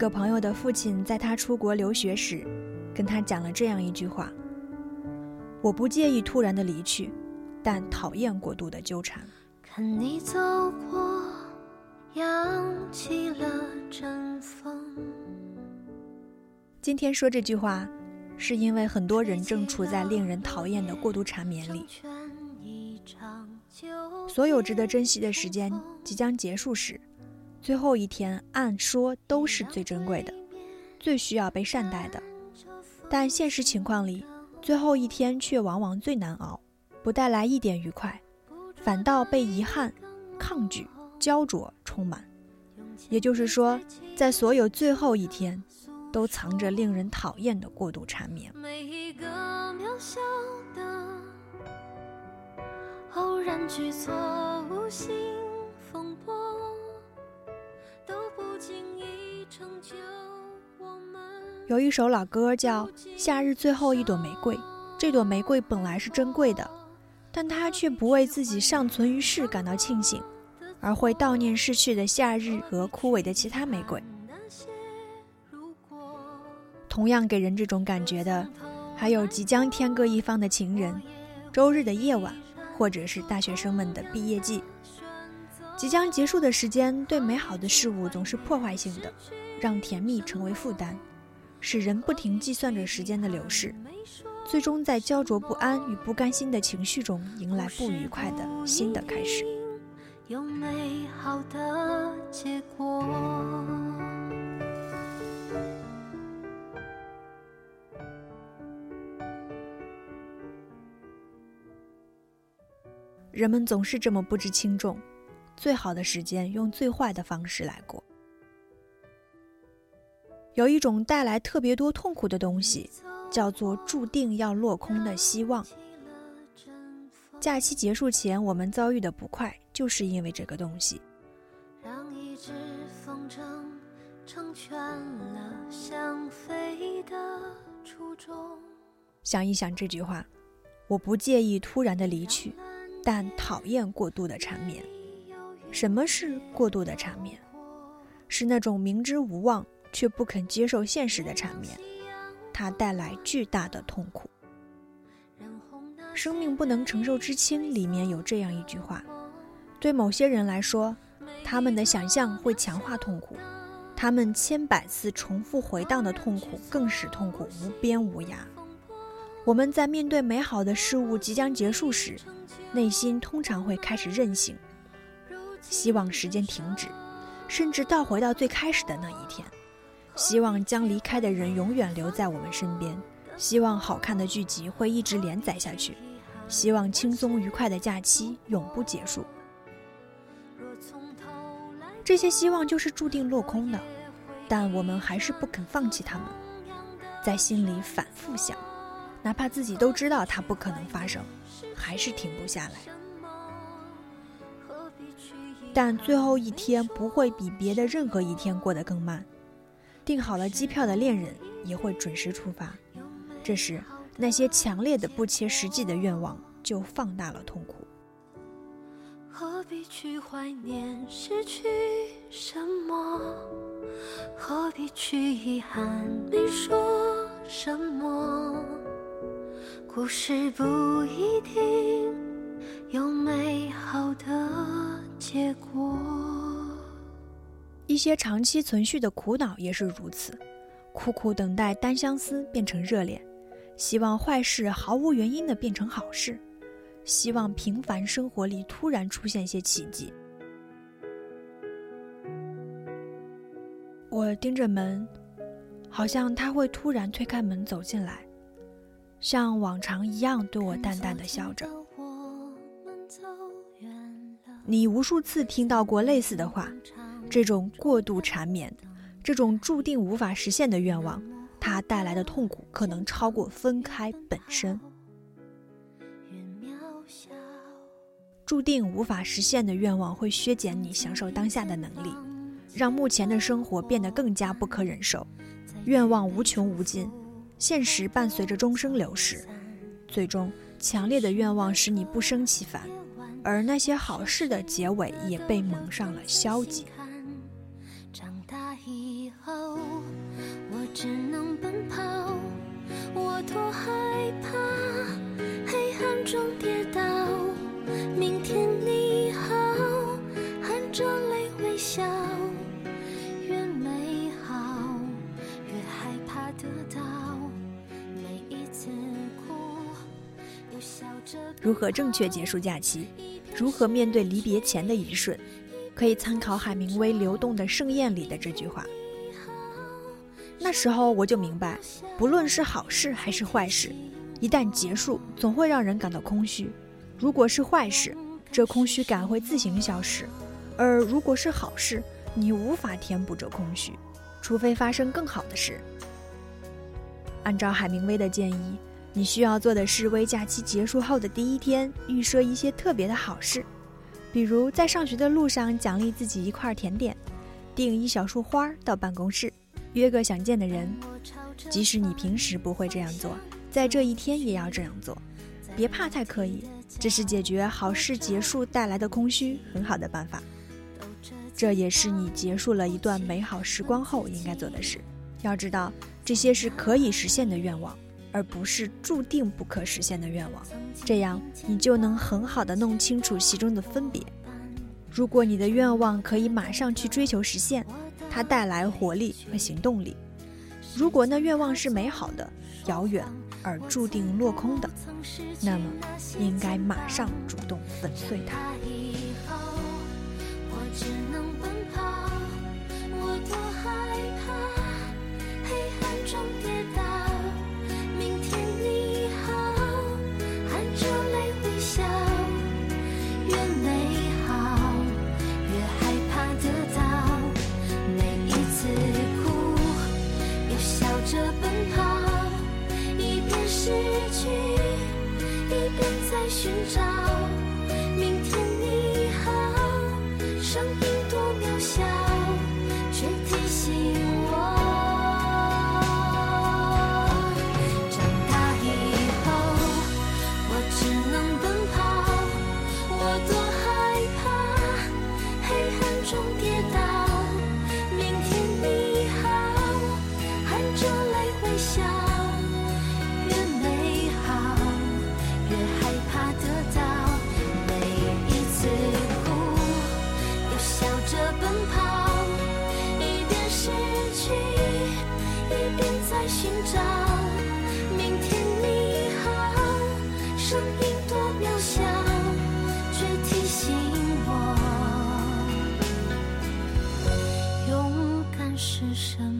个朋友的父亲在他出国留学时，跟他讲了这样一句话：“我不介意突然的离去，但讨厌过度的纠缠。”看你走过，扬起了阵风。今天说这句话，是因为很多人正处在令人讨厌的过度缠绵里。所有值得珍惜的时间即将结束时，最后一天按说都是最珍贵的，最需要被善待的。但现实情况里，最后一天却往往最难熬，不带来一点愉快，反倒被遗憾、抗拒、焦灼充满。也就是说，在所有最后一天。都藏着令人讨厌的过度缠绵。每一个渺小的偶然举措，无心风波，有一首老歌叫《夏日最后一朵玫瑰》，这朵玫瑰本来是珍贵的，但它却不为自己尚存于世感到庆幸，而会悼念逝去的夏日和枯萎的其他玫瑰。同样给人这种感觉的，还有即将天各一方的情人，周日的夜晚，或者是大学生们的毕业季。即将结束的时间，对美好的事物总是破坏性的，让甜蜜成为负担，使人不停计算着时间的流逝，最终在焦灼不安与不甘心的情绪中，迎来不愉快的新的开始。有美好的结果。人们总是这么不知轻重，最好的时间用最坏的方式来过。有一种带来特别多痛苦的东西，叫做注定要落空的希望。假期结束前，我们遭遇的不快，就是因为这个东西。让一只风筝成全了想飞的初衷。想一想这句话，我不介意突然的离去。但讨厌过度的缠绵。什么是过度的缠绵？是那种明知无望却不肯接受现实的缠绵，它带来巨大的痛苦。生命不能承受之轻里面有这样一句话：对某些人来说，他们的想象会强化痛苦，他们千百次重复回荡的痛苦更使痛苦无边无涯。我们在面对美好的事物即将结束时。内心通常会开始任性，希望时间停止，甚至倒回到最开始的那一天，希望将离开的人永远留在我们身边，希望好看的剧集会一直连载下去，希望轻松愉快的假期永不结束。这些希望就是注定落空的，但我们还是不肯放弃他们，在心里反复想，哪怕自己都知道它不可能发生。还是停不下来，但最后一天不会比别的任何一天过得更慢。订好了机票的恋人也会准时出发，这时那些强烈的不切实际的愿望就放大了痛苦。何必去怀念失去什么？何必去遗憾没说什么？故事不一定有美好的结果。一些长期存续的苦恼也是如此，苦苦等待单相思变成热恋，希望坏事毫无原因的变成好事，希望平凡生活里突然出现些奇迹。我盯着门，好像他会突然推开门走进来。像往常一样对我淡淡的笑着。你无数次听到过类似的话，这种过度缠绵，这种注定无法实现的愿望，它带来的痛苦可能超过分开本身。注定无法实现的愿望会削减你享受当下的能力，让目前的生活变得更加不可忍受。愿望无穷无尽。现实伴随着终生流逝，最终强烈的愿望使你不生其烦，而那些好事的结尾也被蒙上了消极。长大以后。我只能奔跑，我多害怕黑暗中跌倒。明天你好，含着泪微笑。越美好，越害怕得到。每一次哭，又笑着。如何正确结束假期？如何面对离别前的一瞬？可以参考海明威《流动的盛宴》里的这句话。那时候我就明白，不论是好事还是坏事，一旦结束，总会让人感到空虚。如果是坏事，这空虚感会自行消失；而如果是好事，你无法填补这空虚，除非发生更好的事。按照海明威的建议，你需要做的是为假期结束后的第一天预设一些特别的好事，比如在上学的路上奖励自己一块甜点，订一小束花到办公室。约个想见的人，即使你平时不会这样做，在这一天也要这样做。别怕才可以，这是解决好事结束带来的空虚很好的办法。这也是你结束了一段美好时光后应该做的事。要知道，这些是可以实现的愿望，而不是注定不可实现的愿望。这样，你就能很好的弄清楚其中的分别。如果你的愿望可以马上去追求实现。它带来活力和行动力。如果那愿望是美好的、遥远而注定落空的，那么应该马上主动粉碎它。寻是什么。